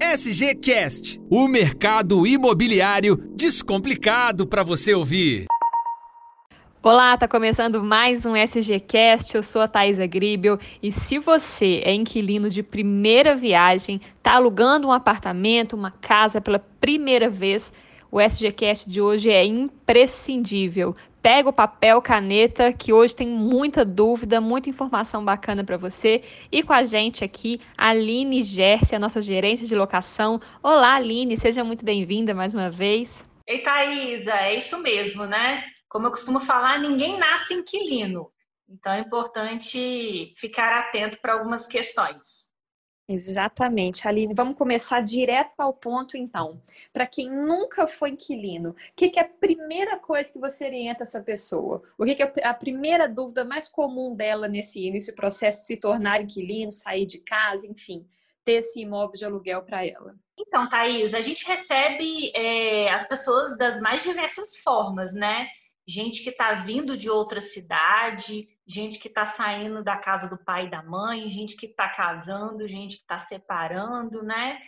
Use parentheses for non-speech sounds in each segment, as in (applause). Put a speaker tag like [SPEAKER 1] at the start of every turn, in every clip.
[SPEAKER 1] SGCast, o mercado imobiliário descomplicado para você ouvir.
[SPEAKER 2] Olá, tá começando mais um SGCast. Eu sou a Thaisa Gribel e se você é inquilino de primeira viagem, tá alugando um apartamento, uma casa pela primeira vez, o SGCast de hoje é imprescindível. Pega o papel, caneta, que hoje tem muita dúvida, muita informação bacana para você. E com a gente aqui, Aline Gersi, a nossa gerente de locação. Olá, Aline, seja muito bem-vinda mais uma vez.
[SPEAKER 3] Ei, Thaisa, é isso mesmo, né? Como eu costumo falar, ninguém nasce inquilino. Então é importante ficar atento para algumas questões.
[SPEAKER 2] Exatamente, Aline. Vamos começar direto ao ponto, então. Para quem nunca foi inquilino, o que, é a primeira coisa que você orienta essa pessoa? O que, que, é a primeira dúvida mais comum dela nesse, nesse processo de se tornar inquilino, sair de casa, enfim, ter esse imóvel de aluguel para ela?
[SPEAKER 3] Então, Thaís, a gente recebe é, as pessoas das mais diversas formas, né? Gente que está vindo de outra cidade, gente que está saindo da casa do pai e da mãe, gente que está casando, gente que está separando, né?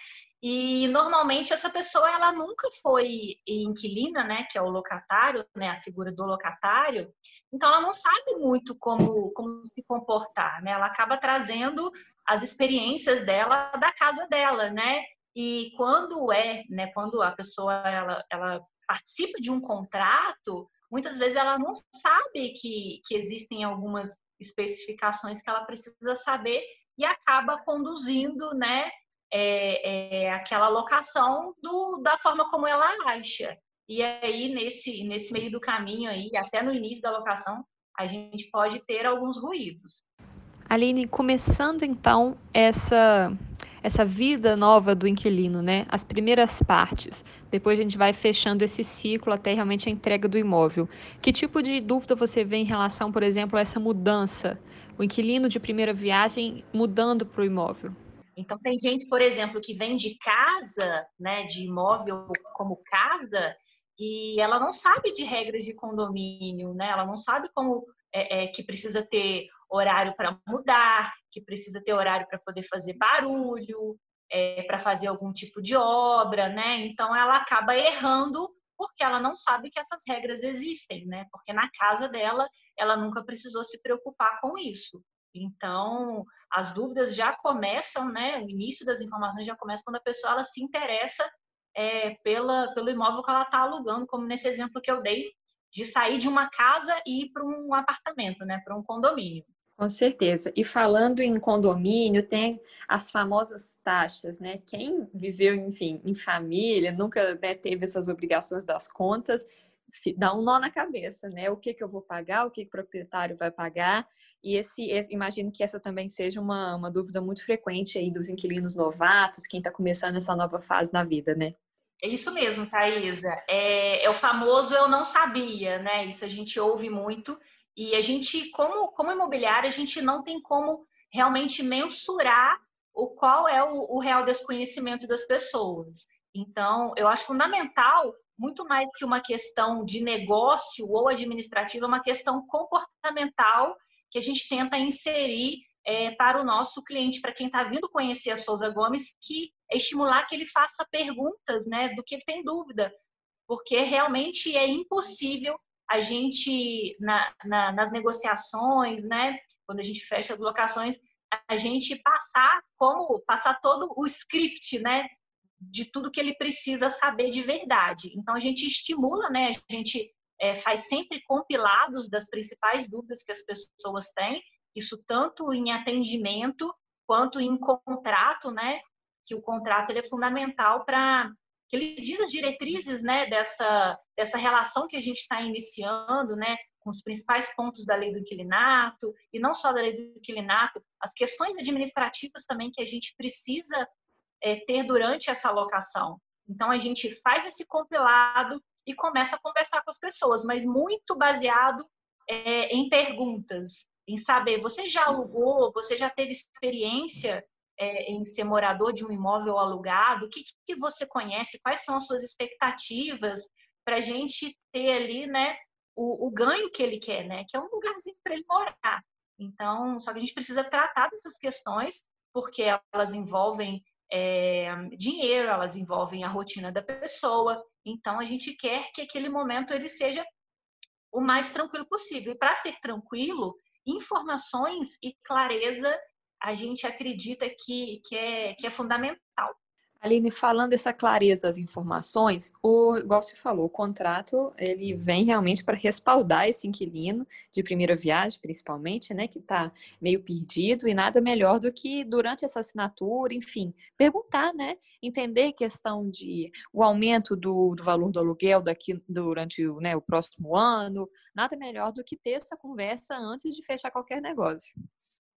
[SPEAKER 3] E normalmente essa pessoa ela nunca foi inquilina, né, que é o locatário, né, a figura do locatário. Então ela não sabe muito como como se comportar, né? Ela acaba trazendo as experiências dela da casa dela, né? E quando é, né, quando a pessoa ela, ela participa de um contrato, muitas vezes ela não sabe que, que existem algumas especificações que ela precisa saber e acaba conduzindo, né, é, é, aquela locação do, da forma como ela acha. E aí, nesse, nesse meio do caminho aí, até no início da locação, a gente pode ter alguns ruídos.
[SPEAKER 2] Aline, começando então essa essa vida nova do inquilino, né? As primeiras partes. Depois a gente vai fechando esse ciclo até realmente a entrega do imóvel. Que tipo de dúvida você vê em relação, por exemplo, a essa mudança? O inquilino de primeira viagem mudando para o imóvel?
[SPEAKER 3] Então tem gente, por exemplo, que vem de casa, né, de imóvel como casa, e ela não sabe de regras de condomínio, né? Ela não sabe como é, é, que precisa ter horário para mudar, que precisa ter horário para poder fazer barulho, é, para fazer algum tipo de obra, né? Então ela acaba errando porque ela não sabe que essas regras existem, né? Porque na casa dela ela nunca precisou se preocupar com isso. Então as dúvidas já começam, né? O início das informações já começa quando a pessoa ela se interessa é, pela, pelo imóvel que ela está alugando, como nesse exemplo que eu dei, de sair de uma casa e ir para um apartamento, né, para um condomínio.
[SPEAKER 2] Com certeza. E falando em condomínio, tem as famosas taxas, né? Quem viveu, enfim, em família, nunca né, teve essas obrigações das contas, dá um nó na cabeça, né? O que, que eu vou pagar, o que, que o proprietário vai pagar. E esse, esse imagino que essa também seja uma, uma dúvida muito frequente aí dos inquilinos novatos, quem está começando essa nova fase na vida, né?
[SPEAKER 3] É isso mesmo, Thaisa. É, é, o famoso eu não sabia, né? Isso a gente ouve muito. E a gente, como, como imobiliária, a gente não tem como realmente mensurar o qual é o, o real desconhecimento das pessoas. Então, eu acho fundamental, muito mais que uma questão de negócio ou administrativa, uma questão comportamental que a gente tenta inserir é, para o nosso cliente, para quem está vindo conhecer a Souza Gomes, que é estimular que ele faça perguntas, né, do que ele tem dúvida, porque realmente é impossível a gente na, na, nas negociações, né, quando a gente fecha as locações, a gente passar como passar todo o script, né, de tudo que ele precisa saber de verdade. Então a gente estimula, né, a gente é, faz sempre compilados das principais dúvidas que as pessoas têm isso tanto em atendimento quanto em contrato, né? Que o contrato ele é fundamental para que ele diz as diretrizes, né? Dessa dessa relação que a gente está iniciando, né? Com os principais pontos da lei do inquilinato e não só da lei do inquilinato, as questões administrativas também que a gente precisa é, ter durante essa alocação. Então a gente faz esse compilado e começa a conversar com as pessoas, mas muito baseado é, em perguntas em saber, você já alugou, você já teve experiência é, em ser morador de um imóvel alugado? O que, que você conhece? Quais são as suas expectativas para a gente ter ali, né, o, o, ganho que ele quer, né? Que é um lugarzinho para ele morar. Então, só que a gente precisa tratar dessas questões porque elas envolvem é, dinheiro, elas envolvem a rotina da pessoa. Então, a gente quer que aquele momento ele seja o mais tranquilo possível. E para ser tranquilo, informações e clareza a gente acredita que, que, é, que é fundamental.
[SPEAKER 2] Aline, falando dessa clareza das informações, o, igual você falou, o contrato ele vem realmente para respaldar esse inquilino de primeira viagem, principalmente, né, que está meio perdido, e nada melhor do que durante essa assinatura, enfim, perguntar, né, entender questão de o aumento do, do valor do aluguel daqui durante né, o próximo ano, nada melhor do que ter essa conversa antes de fechar qualquer negócio.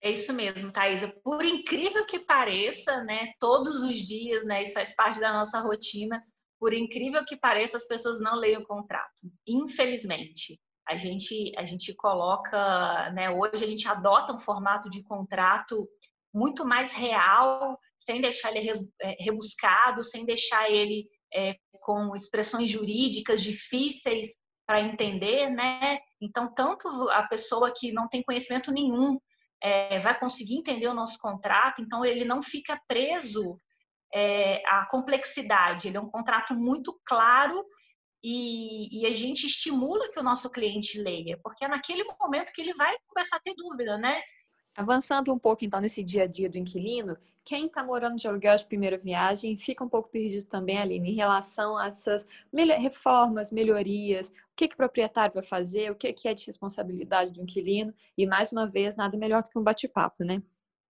[SPEAKER 3] É isso mesmo, Thaisa. Por incrível que pareça, né, todos os dias, né, isso faz parte da nossa rotina. Por incrível que pareça, as pessoas não leem o contrato. Infelizmente, a gente a gente coloca, né, hoje a gente adota um formato de contrato muito mais real, sem deixar ele é, rebuscado, sem deixar ele é, com expressões jurídicas difíceis para entender, né? Então, tanto a pessoa que não tem conhecimento nenhum é, vai conseguir entender o nosso contrato, então ele não fica preso é, à complexidade. Ele é um contrato muito claro e, e, a gente estimula que o nosso cliente leia, porque é naquele momento que ele vai começar a ter dúvida, né?
[SPEAKER 2] Avançando um pouco então nesse dia a dia do inquilino, quem está morando de aluguel de primeira viagem fica um pouco perdido também, Aline, em relação a essas reformas, melhorias, o que, que o proprietário vai fazer, o que, que é de responsabilidade do inquilino, e mais uma vez, nada melhor do que um bate-papo, né?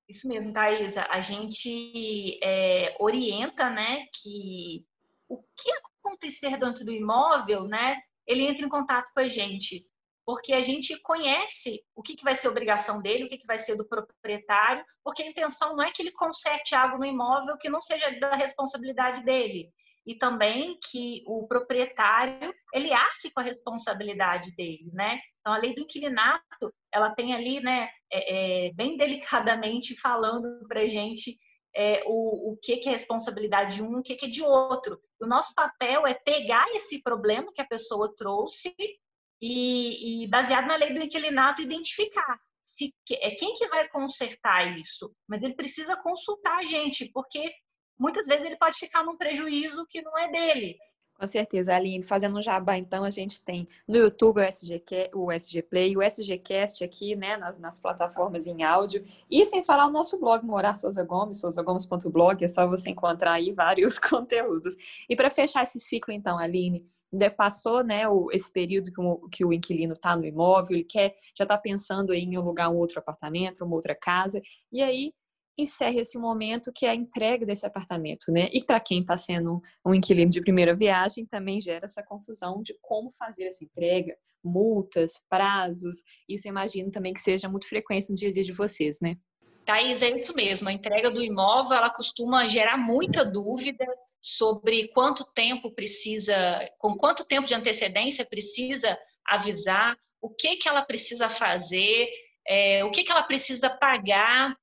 [SPEAKER 3] Isso mesmo, Thaisa. A gente é, orienta, né, que o que acontecer dentro do imóvel, né, ele entra em contato com a gente porque a gente conhece o que, que vai ser obrigação dele, o que, que vai ser do proprietário, porque a intenção não é que ele conserte algo no imóvel que não seja da responsabilidade dele. E também que o proprietário, ele arque com a responsabilidade dele, né? Então, a lei do inquilinato, ela tem ali, né, é, é, bem (laughs) delicadamente falando para gente é, o, o que, que é responsabilidade de um, o que, que é de outro. O nosso papel é pegar esse problema que a pessoa trouxe e, e baseado na lei do inquilinato, identificar se é quem que vai consertar isso, mas ele precisa consultar a gente, porque muitas vezes ele pode ficar num prejuízo que não é dele.
[SPEAKER 2] Com certeza, Aline. Fazendo um jabá, então, a gente tem no YouTube o SG, o SG Play, o SGCast aqui, né, nas, nas, plataformas em áudio. E sem falar o nosso blog, Morar Souza Gomes, souzagomes.blog, é só você encontrar aí vários (laughs) conteúdos. E para fechar esse ciclo, então, Aline, passou, né, o, esse período que o, que o inquilino está no imóvel, ele quer, já está pensando em alugar um outro apartamento, uma outra casa, e aí encerra esse momento que é a entrega desse apartamento, né? E para quem está sendo um inquilino de primeira viagem, também gera essa confusão de como fazer essa entrega, multas, prazos. Isso eu imagino também que seja muito frequente no dia a dia de vocês, né?
[SPEAKER 3] Thaís, é isso mesmo. A entrega do imóvel, ela costuma gerar muita dúvida sobre quanto tempo precisa, com quanto tempo de antecedência precisa avisar, o que que ela precisa fazer, é, o que que ela precisa pagar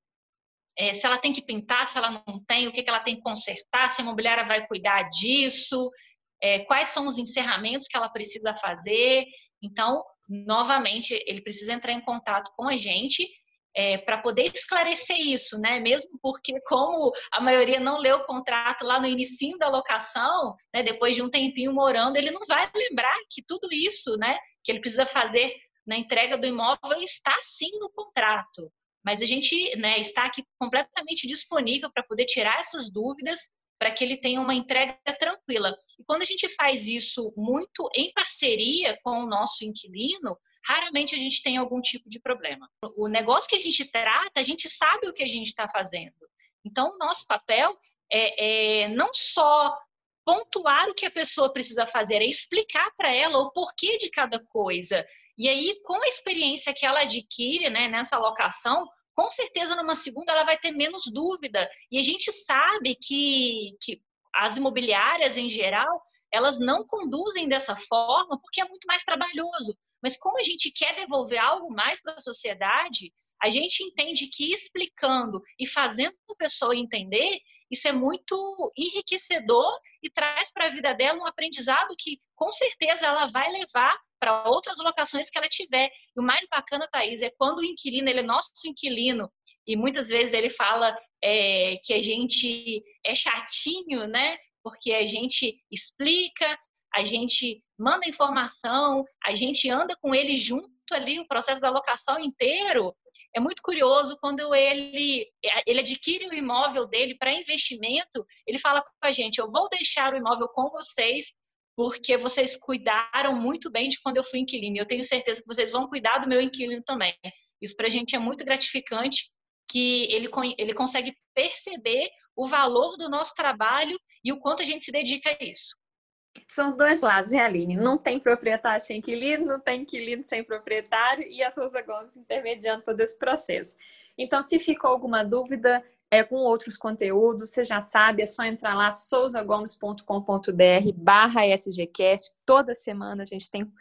[SPEAKER 3] é, se ela tem que pintar, se ela não tem, o que, que ela tem que consertar, se a imobiliária vai cuidar disso, é, quais são os encerramentos que ela precisa fazer. Então, novamente, ele precisa entrar em contato com a gente é, para poder esclarecer isso, né? Mesmo porque, como a maioria não leu o contrato lá no início da locação, né, depois de um tempinho morando, ele não vai lembrar que tudo isso, né, que ele precisa fazer na entrega do imóvel está sim no contrato mas a gente né, está aqui completamente disponível para poder tirar essas dúvidas para que ele tenha uma entrega tranquila. E quando a gente faz isso muito em parceria com o nosso inquilino, raramente a gente tem algum tipo de problema. O negócio que a gente trata, a gente sabe o que a gente está fazendo. Então, o nosso papel é, é não só pontuar o que a pessoa precisa fazer, é explicar para ela o porquê de cada coisa. E aí, com a experiência que ela adquire né, nessa locação, com certeza numa segunda ela vai ter menos dúvida. E a gente sabe que, que as imobiliárias em geral, elas não conduzem dessa forma porque é muito mais trabalhoso. Mas como a gente quer devolver algo mais para a sociedade, a gente entende que explicando e fazendo a pessoa entender, isso é muito enriquecedor e traz para a vida dela um aprendizado que com certeza ela vai levar para outras locações que ela tiver. E o mais bacana, Thaís, é quando o inquilino, ele é nosso inquilino, e muitas vezes ele fala é, que a gente é chatinho, né? Porque a gente explica, a gente manda informação, a gente anda com ele junto ali, o processo da locação inteiro. É muito curioso quando ele, ele adquire o imóvel dele para investimento, ele fala com a gente: eu vou deixar o imóvel com vocês, porque vocês cuidaram muito bem de quando eu fui inquilino. Eu tenho certeza que vocês vão cuidar do meu inquilino também. Isso para a gente é muito gratificante, que ele, ele consegue perceber o valor do nosso trabalho e o quanto a gente se dedica a isso.
[SPEAKER 2] São os dois lados, hein, Aline? Não tem proprietário sem inquilino, não tem inquilino sem proprietário e a Souza Gomes intermediando todo esse processo. Então, se ficou alguma dúvida é, com outros conteúdos, você já sabe, é só entrar lá, souzagomes.com.br barra SGCast. Toda semana a gente tem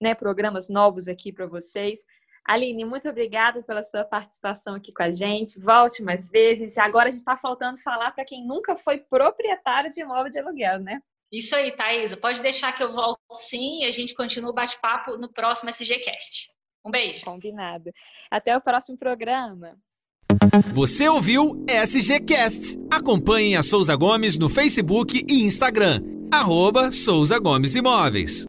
[SPEAKER 2] né, programas novos aqui para vocês. Aline, muito obrigada pela sua participação aqui com a gente. Volte mais vezes. Agora a gente está faltando falar para quem nunca foi proprietário de imóvel de aluguel, né?
[SPEAKER 3] Isso aí, Thaisa. Pode deixar que eu volto sim e a gente continua o bate-papo no próximo SGCast. Um beijo.
[SPEAKER 2] Combinado. Até o próximo programa.
[SPEAKER 1] Você ouviu SGCast. Acompanhe a Souza Gomes no Facebook e Instagram. Arroba Souza Gomes Imóveis.